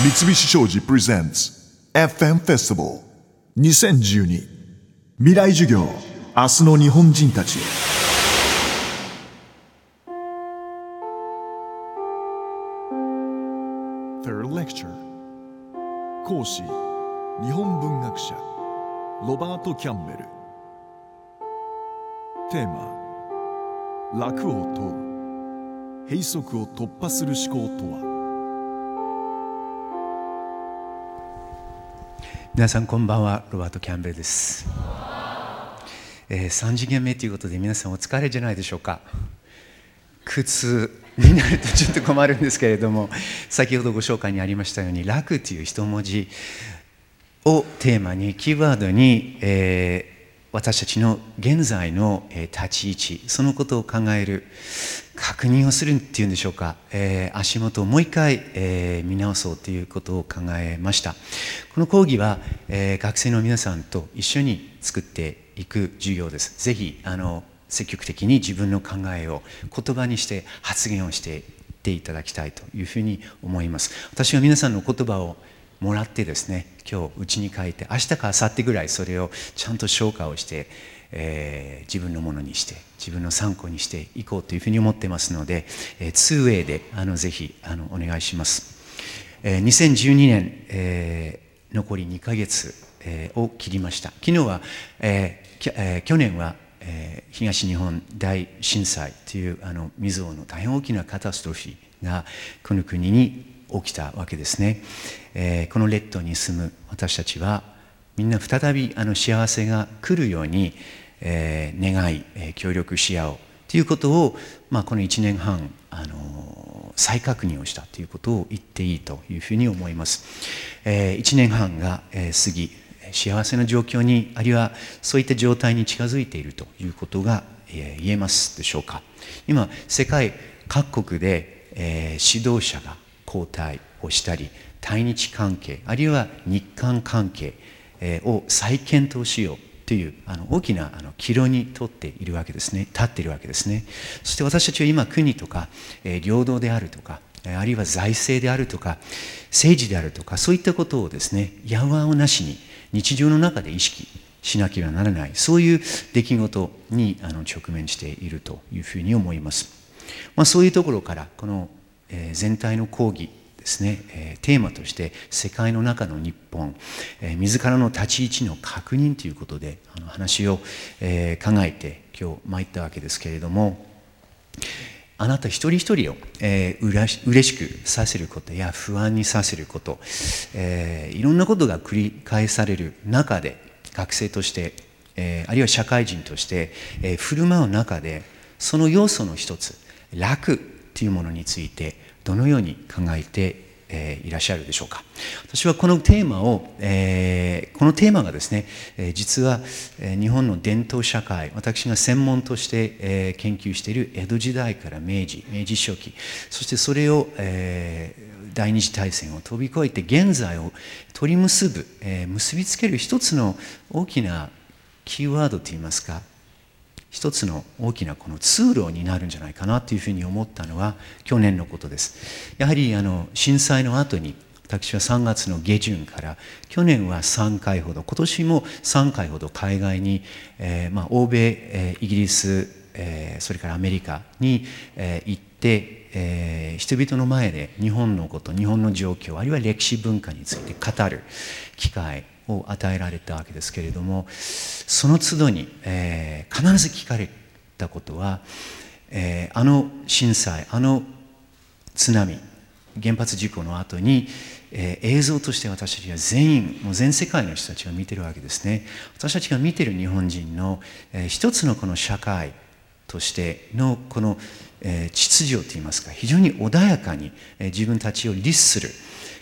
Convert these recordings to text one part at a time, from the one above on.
三菱商事プレゼンツ FM フェスティバル2012未来授業。明日の日本人たち。へ Third lecture. 講師。日本文学者。ロバート・キャンベル。テーマ。楽を問う。閉塞を突破する思考とは。皆さんこんばんはロバート・キャンベルです、えー、3次元目ということで皆さんお疲れじゃないでしょうか。苦痛になるとちょっと困るんですけれども先ほどご紹介にありましたように「楽」という一文字をテーマにキーワードに、えー私たちの現在の、立ち位置そのことを考える確認をするっていうんでしょうか、えー足元をもう一回、えー見直そうということを考えました。この講義は、えー学生の皆さんと一緒に作っていく授業です。ぜひあの積極的に自分の考えを言葉にして発言をしていっていただきたいというふうに思います。私は皆さんの言葉をもらってですね今日うちに帰って明日か明後日ぐらいそれをちゃんと消化をして、えー自分のものにして自分の参考にしていこうというふうに思ってますので、えー、2way であのぜひあのお願いします、えー2012年、えー残り2ヶ月、えーを切りました。昨日は、えーきえー去年はえー東日本大震災というあの未曾有の大変大きなカタストロフィーがこの国に起きたわけですね、えーこの列島に住む私たちはみんな再びあの幸せが来るように、えー願い、えー協力し合おうということを、まあ、この1年半、あの再確認をしたということを言っていいというふうに思います、え1年半が、え過ぎ幸せな状況にあるいはそういった状態に近づいているということが、え言えますでしょうか。今世界各国で、え指導者が交代をしたり対日関係あるいは日韓関係を再検討しようというあの大きなあの岐路にとっているわけですね。立っているわけですね。そして私たちは今国とか、え領土であるとかあるいは財政であるとか政治であるとかそういったことをですねやわをなしに日常の中で意識しなければならない。そういう出来事にあの直面しているというふうに思います、まあ、そういうところからこの、えー全体の講義ですね、えーテーマとして世界の中の日本、えー自らの立ち位置の確認ということであの話を、えー考えて今日参ったわけですけれどもあなた一人一人を、えーうらし嬉しくさせることや不安にさせること、えーいろんなことが繰り返される中で学生として、えーあるいは社会人として、えー振る舞う中でその要素の一つ楽というものについてどのように考えていらっしゃるでしょうか。私はこのテーマを、このテーマがですね、実は、日本の伝統社会私が専門として、研究している江戸時代から明治明治初期そしてそれを、第二次大戦を飛び越えて現在を取り結ぶ、結びつける一つの大きなキーワードといいますか一つの大きなこの通路になるんじゃないかなというふうに思ったのは去年のことです。やはりあの震災の後に私は3月の下旬から去年は3回ほど今年も3回ほど海外に、えーまあ、欧米、えーイギリス、えーそれからアメリカに、えー行って、えー人々の前で日本のこと日本の状況あるいは歴史文化について語る機会を与えられたわけですけれどもその都度に、えー必ず聞かれたことは、えーあの震災あの津波原発事故の後に、えー映像として私たちは全員もう全世界の人たちが見てるわけですね。私たちが見てる日本人の、えー一つのこの社会としてのこの、えー秩序といいますか非常に穏やかに、えー自分たちを律する、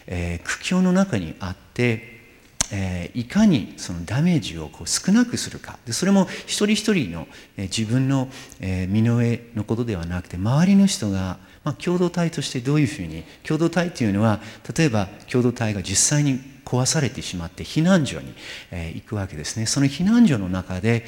えー苦境の中にあってえーいかにそのダメージをこう少なくするか。でそれも一人一人の、えー自分の、えー身の上のことではなくて周りの人が、まあ、共同体としてどういうふうに共同体というのは例えば共同体が実際に壊されてしまって避難所に、えー行くわけですね。その避難所の中で、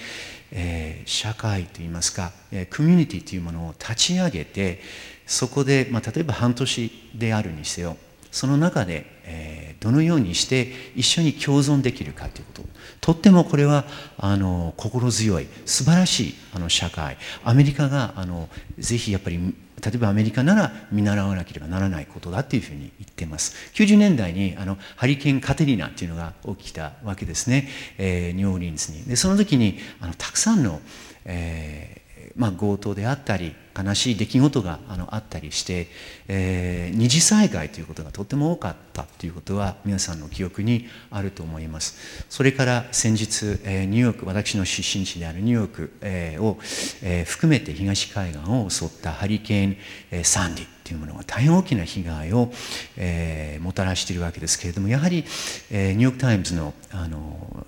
えー社会といいますか、えーコミュニティというものを立ち上げてそこで、まあ、例えば半年であるにせよその中で、えー、どのようにして一緒に共存できるかということとってもこれはあの心強い素晴らしいあの社会。アメリカがあのぜひやっぱり例えばアメリカなら見習わなければならないことだというふうに言っています。90年代にあのハリケーンカテリーナっていうのが起きたわけですね、えー、ニューオーリンズに。でその時にあのたくさんの、えーまあ、強盗であったり悲しい出来事があのあったりして、えー、二次災害ということがとても多かったということは皆さんの記憶にあると思います。それから先日、えー、ニューヨーク私の出身地であるニューヨーク、えー、を、えー、含めて東海岸を襲ったハリケーン、えー、サンディというものが大変大きな被害を、えー、もたらしているわけですけれどもやはり、えー、ニューヨーク・タイムズのあの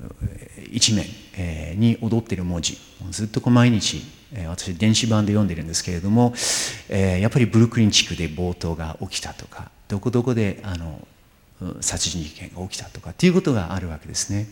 一面、えー、に踊っている文字ずっとこう毎日え私電子版で読んでるんですけれども、え、やっぱりブルックリン地区で暴動が起きたとかどこどこであの殺人事件が起きたとかっていうことがあるわけですね。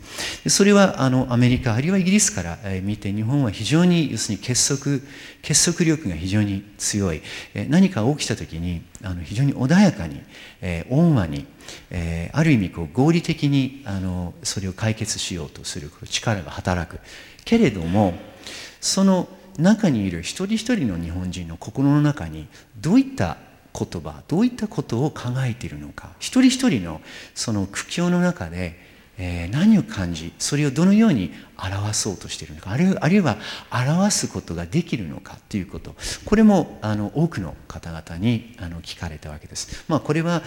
それはあのアメリカあるいはイギリスから見て日本は非常に要するに結束結束力が非常に強い何か起きた時にあの非常に穏やかに、えー、温和に、えー、ある意味こう合理的にあのそれを解決しようとする力が働くけれどもその中にいる一人一人の日本人の心の中にどういった言葉どういったことを考えているのか。一人一人のその苦境の中で、え、何を感じそれをどのように表そうとしているのかあるいは表すことができるのかということこれもあの多くの方々にあの聞かれたわけです。まあ、これは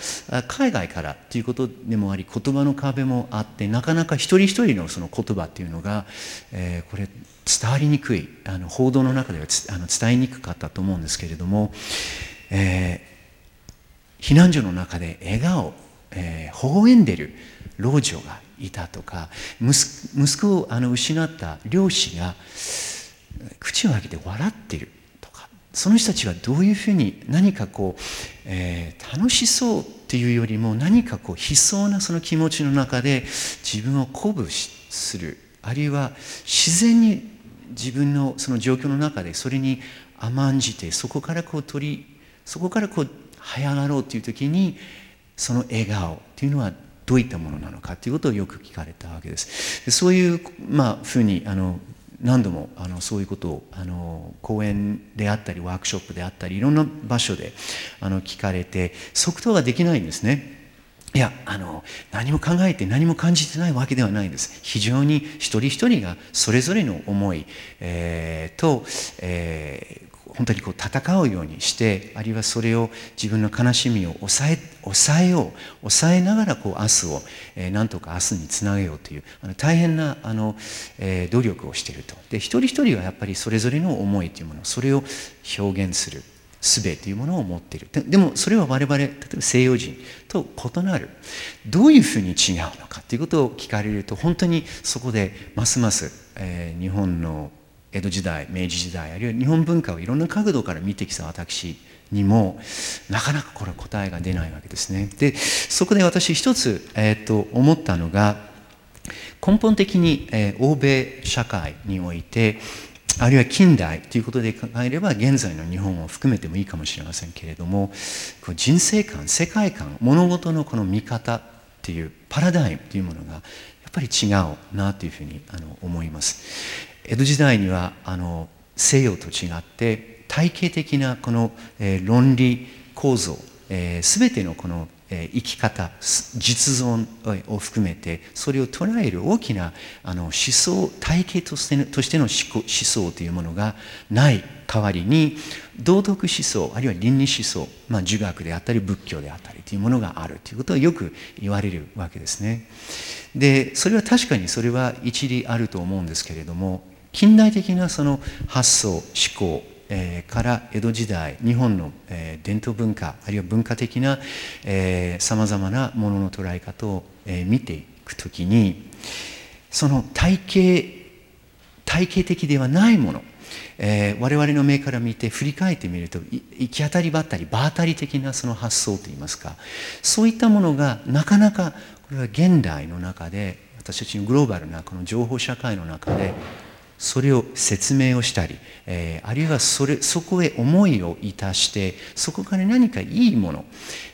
海外からということでもあり言葉の壁もあってなかなか一人一人のその言葉っていうのが、えー、これ伝わりにくいあの報道の中ではあの伝えにくかったと思うんですけれども、えー、避難所の中で笑顔、えー、微笑んでる老女がいたとか息子をあの失った漁師が口を開けて笑ってるとかその人たちはどういうふうに何かこう、えー、楽しそうっていうよりも何かこう悲壮なその気持ちの中で自分を鼓舞する。あるいは自然に自分のその状況の中でそれに甘んじてそこからこう取りそこからこう這い上がろうという時にその笑顔というのはどういったものなのかということをよく聞かれたわけです。でそういう、まあ、ふうにあの何度もあのそういうことをあの講演であったりワークショップであったりいろんな場所であの聞かれて即答ができないんですね。いやあの何も考えて何も感じてないわけではないんです非常に一人一人がそれぞれの思い、えー、と、えー、本当にこう戦うようにしてあるいはそれを自分の悲しみを抑え抑えよう抑えながらこう明日を、えー、なんとか明日につなげようというあの大変なあの、えー、努力をしていると。で一人一人はやっぱりそれぞれの思いというものそれを表現する術というものを持っている。でもそれは我々例えば西洋人と異なるどういうふうに違うのかということを聞かれると本当にそこでますます、えー、日本の江戸時代明治時代あるいは日本文化をいろんな角度から見てきた私にもなかなかこれ答えが出ないわけですね。でそこで私一つ、えー、と思ったのが根本的に、えー、欧米社会においてあるいは近代ということで考えれば現在の日本を含めてもいいかもしれませんけれども人生観世界観物事のこの見方っていうパラダイムというものがやっぱり違うなというふうにあの思います江戸時代にはあの西洋と違って体系的なこの、えー、論理構造、えー、全てのこのえ生き方実存を含めてそれを捉える大きなあの思想体系としてとしての思想というものがない代わりに道徳思想あるいは倫理思想、まあ、儒学であったり仏教であったりというものがあるということはよく言われるわけですね。でそれは確かにそれは一理あると思うんですけれども近代的なその発想思考、から江戸時代日本の、伝統文化あるいは文化的なさまざまなものの捉え方を、見ていくときにその体系体系的ではないもの、我々の目から見て振り返ってみると行き当たりばったり場当たり的なその発想といいますかそういったものがなかなかこれは現代の中で私たちのグローバルなこの情報社会の中でそれを説明をしたり、えー、あるいはそれそこへ思いをいたしてそこから何かいいもの、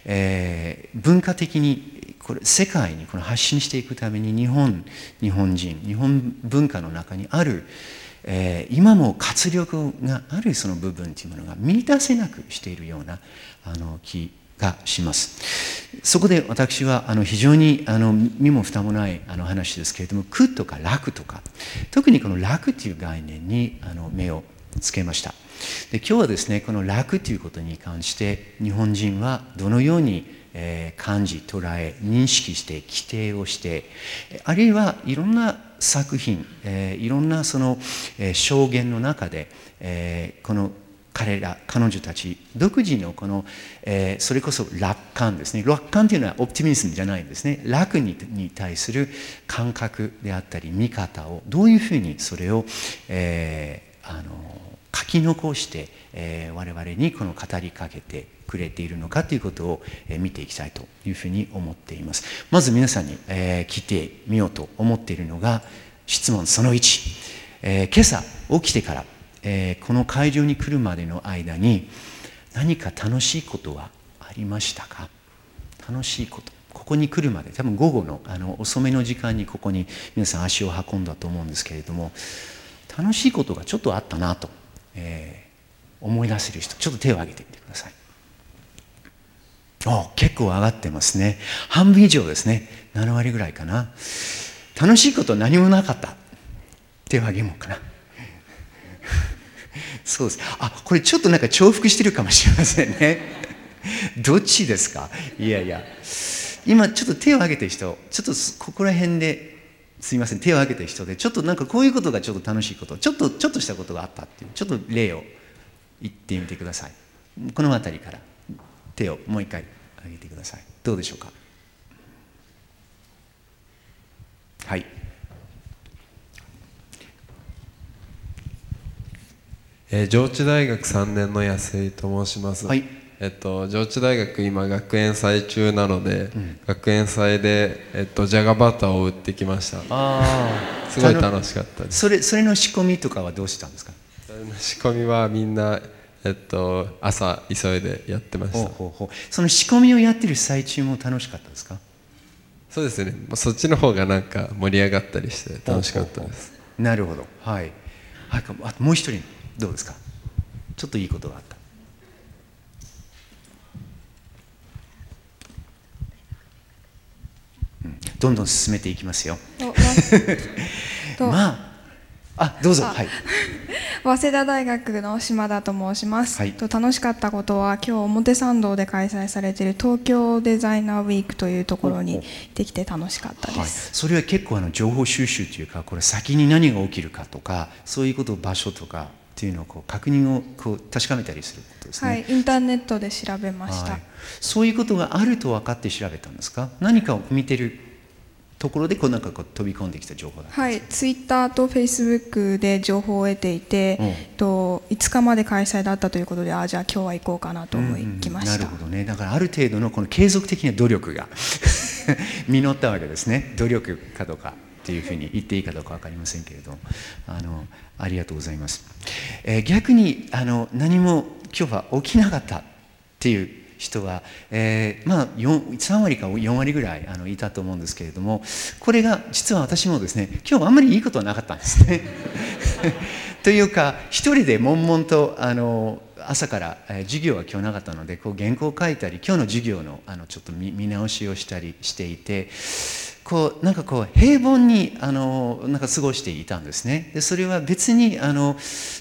えー、文化的にこれ世界にこの発信していくために日本日本人日本文化の中にある、えー、今も活力があるその部分というものが見出せなくしているようなあの気がします。そこで私はあの非常にあの身も蓋もないあの話ですけれども苦とか楽とか特にこの楽という概念にあの目をつけました。で今日はですねこの楽ということに関して日本人はどのようにえ感じ捉え認識して規定をしてあるいはいろんな作品、えいろんなその、え証言の中で、えこの彼ら彼女たち独自のこの、えー、それこそ楽観ですね。楽観というのはオプティミズムじゃないんですね。楽にに対する感覚であったり見方をどういうふうにそれを、えー、あの書き残して、えー、我々にこの語りかけてくれているのかということを、見ていきたいというふうに思っています。まず皆さんに、え聞いてみようと思っているのが質問その1、え今朝起きてからえー、この会場に来るまでの間に何か楽しいことはありましたか？楽しいこと。ここに来るまで。多分午後のあの遅めの時間にここに皆さん足を運んだと思うんですけれども楽しいことがちょっとあったなと、えー、思い出せる人ちょっと手を挙げてみてください。お結構上がってますね。半分以上ですね。7割ぐらいかな。楽しいこと何もなかった。手を挙げもうかな。そうです。あ、これちょっとなんか重複してるかもしれませんね。どっちですか？いやいや。今ちょっと手を挙げてる人、ちょっとここら辺で、すいません、手を挙げてる人で、ちょっとなんかこういうことがちょっと楽しいこと、ちょっと、ちょっとしたことがあったっていう、ちょっと例を言ってみてください。この辺りから手をもう一回挙げてください。どうでしょうか？はい。えー、上智大学3年の安井と申します、はい、えっと、上智大学今学園祭中なので、うん、学園祭で、えっと、じゃがバターを売ってきました。あすごい楽しかったです。それそれの仕込みとかはどうしたんですか？それの仕込みはみんな、えっと、朝急いでやってました。ほうほうその仕込みをやってる最中も楽しかったですか？そうですね。そっちの方がなんか盛り上がったりして楽しかったです。なるほど。はい、はい、あもう一人どうですか？ちょっといいことがあった、うん、どんどん進めていきますよ。まああどうぞ。はい。早稲田大学の島田と申します、はい、と楽しかったことは今日表参道で開催されている東京デザイナーウィークというところにできて楽しかったです、はい、それは結構あの情報収集というかこれ先に何が起きるかとかそういうこと場所とかっていうのをこう確認をこう確かめたりすることですね。はい、インターネットで調べました、はい、そういうことがあると分かって調べたんですか？何かを見てるところでこうなんかこう飛び込んできた情報はいツイッターとフェイスブックで情報を得ていて、うん、と5日まで開催だったということであじゃあ今日は行こうかなと思いきました、うんうん、なるほどね。だからある程度のこの継続的な努力が 実ったわけですね。努力かどうかっていうふうに言っていいかどうか分かりませんけれどあのありがとうございます、えー、逆にあの何も今日は起きなかったっていう人は、えー、まあ3割か4割ぐらいあのいたと思うんですけれどもこれが実は私もですね今日あんまりいいことはなかったんですね。というか一人で悶々とあの朝から、えー、授業は今日なかったのでこう原稿を書いたり今日の授業のあのちょっと見直しをしたりしていてこうなんかこう平凡にあのなんか過ごしていたんですね。でそれは別にあの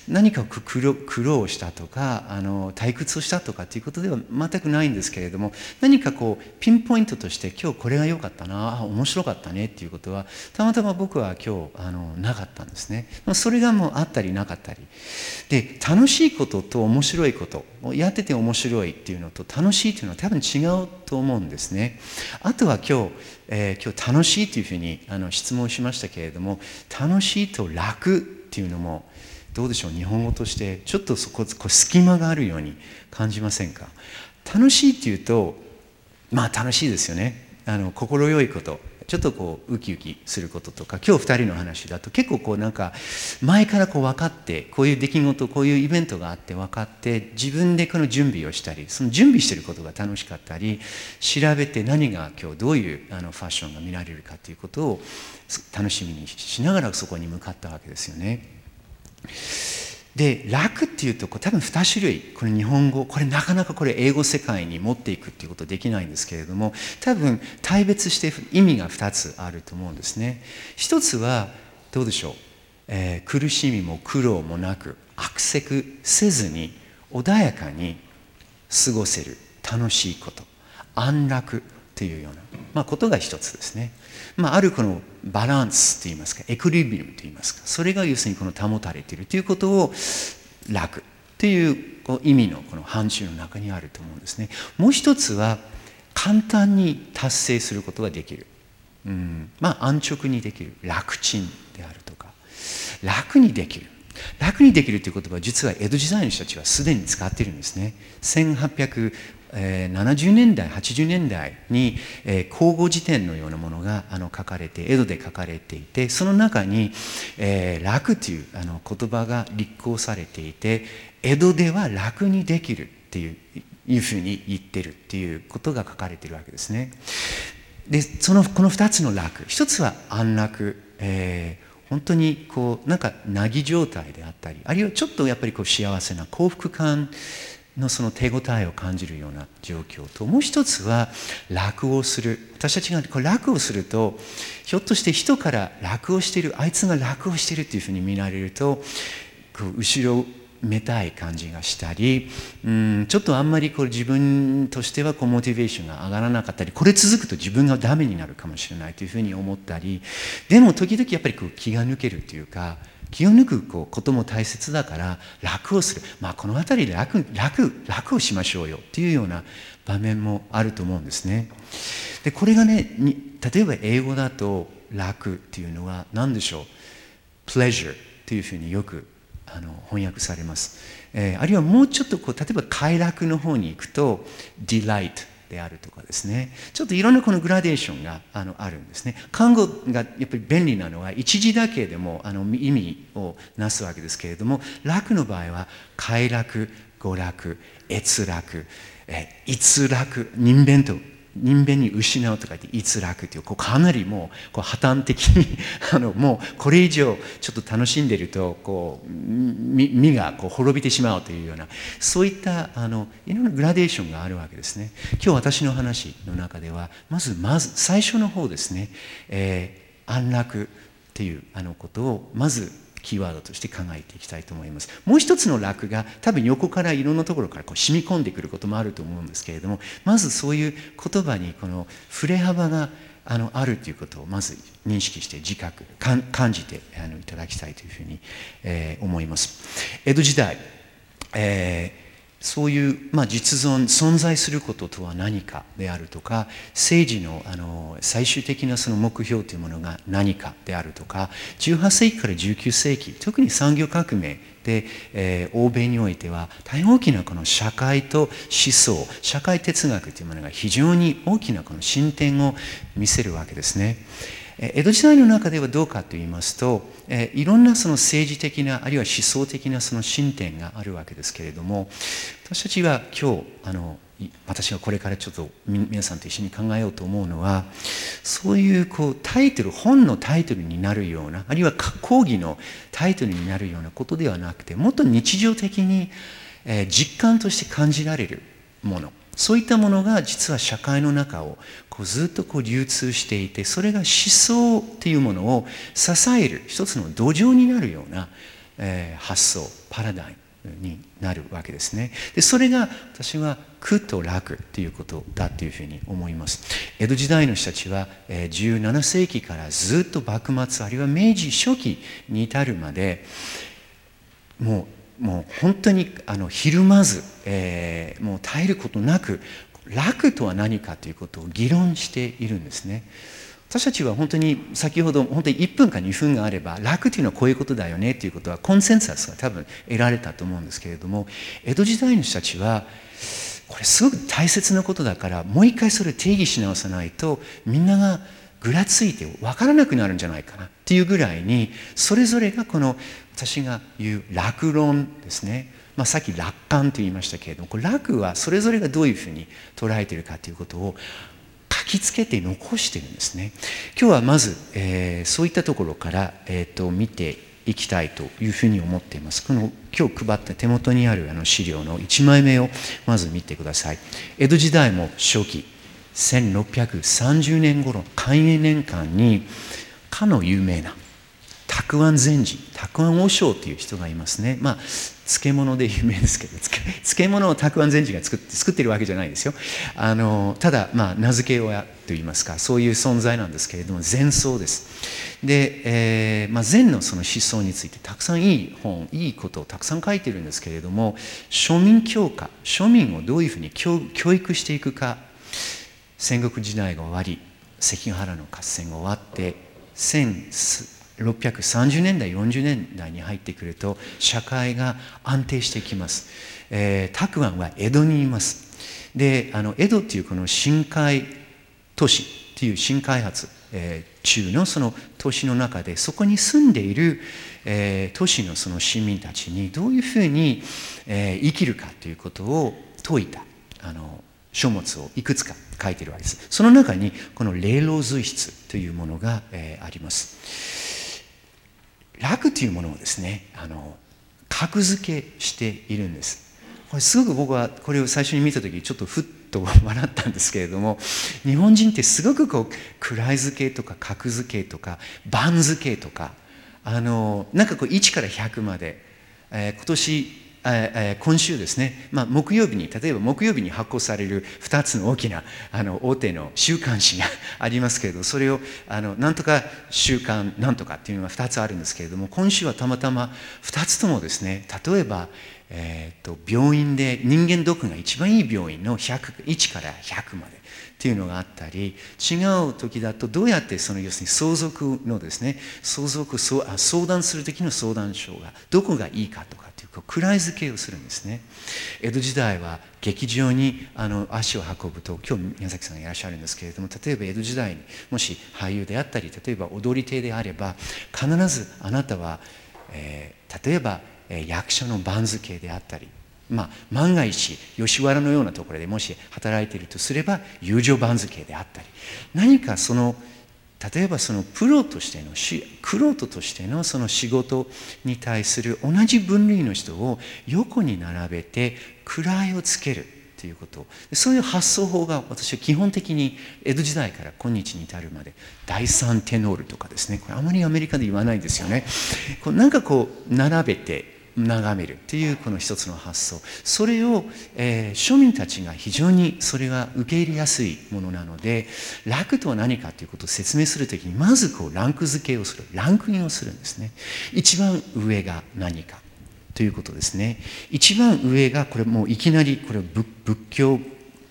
何か苦労苦労したとかあの退屈をしたとかっていうことでは全くないんですけれども何かこうピンポイントとして今日これが良かったな面白かったねっていうことはたまたま僕は今日あのなかったんですね。それがもうあったりなかったり。で楽しいことと面白いことやってて面白いっていうのと楽しいっていうのは多分違うと思うんですね。あとは今日えー、今日楽しいというふうにあの質問しましたけれども楽しいと楽っていうのもどうでしょう？日本語としてちょっとそここ隙間があるように感じませんか？楽しいっていうとまあ楽しいですよね。あの快いこと。ちょっとこうウキウキすることとか今日2人の話だと結構こうなんか前からこう分かってこういう出来事こういうイベントがあって分かって自分でこの準備をしたりその準備してることが楽しかったり調べて何が今日どういうあのファッションが見られるかということを楽しみにしながらそこに向かったわけですよね。で楽っていうとこ多分2種類。これ日本語。これなかなかこれ英語世界に持っていくっていうことできないんですけれども多分大別して意味が2つあると思うんですね。一つはどうでしょう、えー、苦しみも苦労もなく悪せくせずに穏やかに過ごせる。楽しいこと。安楽というような、まあ、ことが一つですね。まあ、あるこのバランスといいますかエクリビリムといいますかそれが要するにこの保たれているということを楽というこう意味のこの範疇の中にあると思うんですね。もう一つは簡単に達成することができる、うん、まあ安直にできる。楽ちんであるとか。楽にできる。楽にできるという言葉は実は江戸時代の人たちはすでに使っているんですね。18えー、70年代80年代に、えー、口語辞典のようなものがあの書かれて江戸で書かれていてその中に、えー、楽というあの言葉が立候されていて江戸では楽にできるっていういうふうに言ってるっていうことが書かれてるわけですね。でそのこの2つの楽一つは安楽、えー、本当にこうなんかなぎ状態であったりあるいはちょっとやっぱりこう幸せな幸福感のその手応えを感じるような状況ともう一つは楽をする。私たちがこう楽をするとひょっとして人から楽をしているあいつが楽をしているっていうふうに見られるとこう後ろめたい感じがしたりうんちょっとあんまりこう自分としてはこうモチベーションが上がらなかったりこれ続くと自分がダメになるかもしれないというふうに思ったりでも時々やっぱりこう気が抜けるというか気を抜くことも大切だから楽をする、まあ、この辺りで楽楽楽をしましょうよっていうような場面もあると思うんですね。でこれがね例えば英語だと楽っていうのは何でしょう？pleasure というふうによくあの翻訳されます、えー、あるいはもうちょっとこう例えば快楽の方に行くと delight であるとかですね。ちょっといろんなこのグラデーションがあのあるんですね。看護がやっぱり便利なのは一時だけでもあの意味をなすわけですけれども楽の場合は快楽娯楽閲楽え逸楽人弁と人間に失うとか言って逸楽っていうこうかなりもうこう破綻的に あのもうこれ以上ちょっと楽しんでるとこう身がこう滅びてしまうというようなそういったあのいろんなグラデーションがあるわけですね。今日私の話の中ではまずまず最初の方ですね、えー、安楽っていうあのことをまずキーワードとして考えていきたいと思います。もう一つの楽が多分横からいろんなところからこう染み込んでくることもあると思うんですけれどもまずそういう言葉にこの触れ幅があのあるということをまず認識して自覚感じてあのいただきたいというふうに、えー、思います。江戸時代、えーそういう、まあ、実存存在することとは何かであるとか政治のあの最終的なその目標というものが何かであるとか18世紀から19世紀特に産業革命で、えー、欧米においては大変大きなこの社会と思想社会哲学というものが非常に大きなこの進展を見せるわけですね。江戸時代の中ではどうかと言いますと、えいろんなその政治的なあるいは思想的なその進展があるわけですけれども私たちは今日あの私がこれからちょっと皆さんと一緒に考えようと思うのはそういうこうタイトル本のタイトルになるようなあるいは講義のタイトルになるようなことではなくてもっと日常的に、え実感として感じられるもの。そういったものが実は社会の中をこうずっとこう流通していてそれが思想というものを支える一つの土壌になるような、えー、発想パラダイムになるわけですね。でそれが私は苦と楽ということだというふうに思います。江戸時代の人たちは17世紀からずっと幕末あるいは明治初期に至るまでもうもう本当にあのひるまず、えー、もう耐えることなく楽とは何かということを議論しているんですね。私たちは本当に先ほど本当に1分か2分があれば楽というのはこういうことだよねということはコンセンサスが多分得られたと思うんですけれども江戸時代の人たちはこれすごく大切なことだからもう一回それを定義し直さないとみんながぐらついて分からなくなるんじゃないかなっていうぐらいにそれぞれがこの私が言う楽論ですね、まあ、さっき楽観と言いましたけれどもこれ楽はそれぞれがどういうふうに捉えてるかということを書きつけて残してるんですね。今日はまず、えー、そういったところから、えーと、見ていきたいというふうに思っています。この今日配った手元にあるあの資料の1枚目をまず見てください。江戸時代も初期1630年頃寛永年間にかの有名な沢庵禅師沢庵和尚という人がいますね。まあ漬物で有名ですけど漬物を沢庵禅師が作って作ってるわけじゃないですよ。あのただまあ名付け親といいますかそういう存在なんですけれども禅僧です。で、えーまあ、禅のその思想についてたくさんいい本いいことをたくさん書いてるんですけれども庶民教化庶民をどういうふうに教育していくか戦国時代が終わり関ヶ原の合戦が終わって1630年代40年代に入ってくると社会が安定してきます、えー、沢庵は江戸にいます。であの江戸っていうこの深海都市っていう新開発、えー、中のその都市の中でそこに住んでいる、えー、都市のその市民たちにどういうふうに、えー、生きるかということを説いたあの書物をいくつか書いてるわけです。その中にこの霊老随筆というものが、えー、あります。楽というものをですね、あの格付けしているんです。これすごく僕はこれを最初に見た時ちょっとふっと笑ったんですけれども日本人ってすごくこう位付けとか格付けとか番付けとかあのなんかこう1から100まで、えー、今年今週ですね、まあ、木曜日に例えば木曜日に発行される2つの大きなあの大手の週刊誌がありますけれどそれをあのなんとか週刊なんとかっていうのが2つあるんですけれども今週はたまたま2つともですね例えば、えーと、病院で人間ドックが一番いい病院の100 1から100までっていうのがあったり違う時だとどうやってその要するに相続のですね相続相談する時の相談書がどこがいいかとか位付けをするんですね江戸時代は劇場にあの足を運ぶと今日宮崎さんがいらっしゃるんですけれども例えば江戸時代にもし俳優であったり例えば踊り手であれば必ずあなたは、えー、例えば、え、役者の番付であったりまあ、万が一吉原のようなところでもし働いているとすれば友情番付であったり何かその例えばそのプロとしてのクロートとしてのその仕事に対する同じ分類の人を横に並べて位をつけるということ。そういう発想法が私は基本的に江戸時代から今日に至るまで第三テノールとかですね。これあまりアメリカで言わないですよね。こうなんかこう並べて眺めるっていうこの一つの発想。それを、えー、庶民たちが非常にそれが受け入れやすいものなので楽とは何かということを説明する時にまずこうランク付けをする。ランクインをするんですね。一番上が何かということですね。一番上がこれもういきなりこれ仏教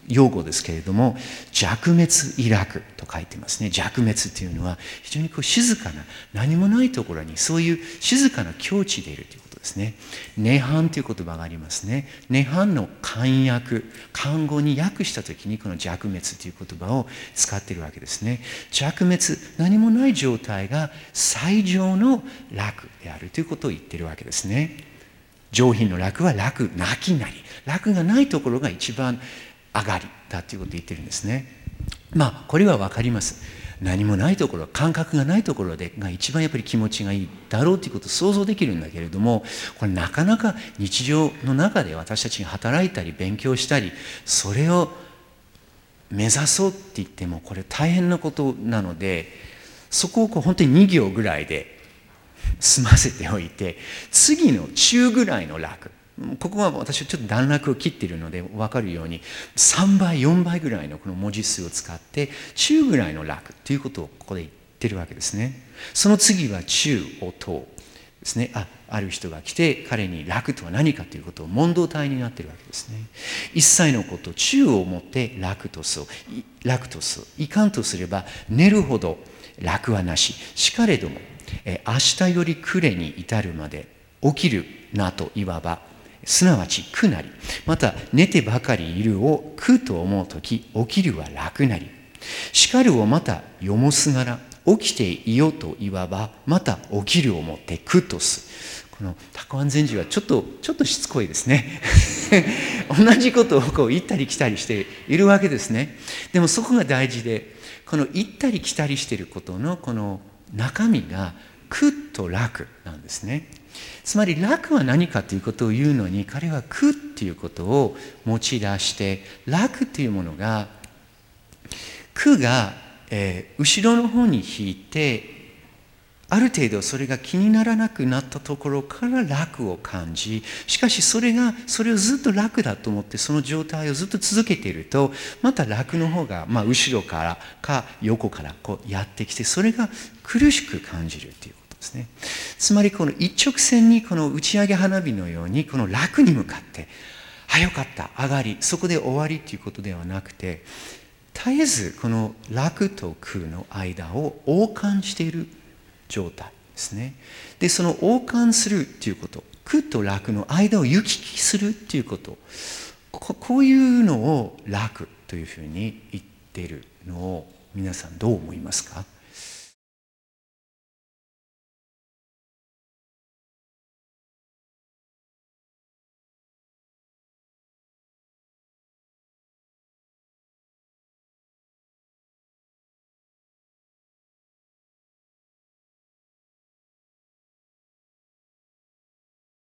用語ですけれども弱滅イラクと書いてますね。弱滅というのは非常にこう静かな何もないところにそういう静かな境地でいるという。ですね。涅槃という言葉がありますね。涅槃の漢訳、漢語に訳した時にこの弱滅という言葉を使っているわけですね。弱滅、何もない状態が最上の楽であるということを言っているわけですね。上品の楽は楽、なきなり。楽がないところが一番上がりだということを言ってるんですね。まあ、これは分かります。何もないところ感覚がないところでが一番やっぱり気持ちがいいだろうということを想像できるんだけれどもこれなかなか日常の中で私たちが働いたり勉強したりそれを目指そうって言ってもこれ大変なことなのでそこをこう本当に2行ぐらいで済ませておいて次の中ぐらいの楽。ここは私はちょっと段落を切っているので分かるように3倍4倍ぐらいのこの文字数を使って中ぐらいの楽ということをここで言ってるわけですね。その次は中を問ですね。あある人が来て彼に楽とは何かということを問答体になっているわけですね。一切のこと中をもって楽とす楽とすいかんとすれば寝るほど楽はなし。しかれども明日より暮れに至るまで起きるなといわばすなわち苦なりまた寝てばかりいるを苦と思う時起きるは楽なり。叱るをまた読もすがら起きていよといわばまた起きるをもってくとす。このタコアン禅師はちょっとちょっとしつこいですね。同じことをこう行ったり来たりしているわけですね。でもそこが大事でこの行ったり来たりしていることのこの中身が苦と楽なんですね。つまり楽は何かということを言うのに彼は苦っていうことを持ち出して楽というものが苦が、えー、後ろの方に引いてある程度それが気にならなくなったところから楽を感じしかしそれがそれをずっと楽だと思ってその状態をずっと続けているとまた楽の方が、まあ、後ろからか横からこうやってきてそれが苦しく感じるということですね。つまりこの一直線にこの打ち上げ花火のようにこの楽に向かってあよかった上がりそこで終わりということではなくて絶えずこの楽と空の間を王冠している状態ですね。で、その王冠するということ、苦と楽の間を行き来するということ、こういうのを楽というふうに言ってるのを皆さんどう思いますか？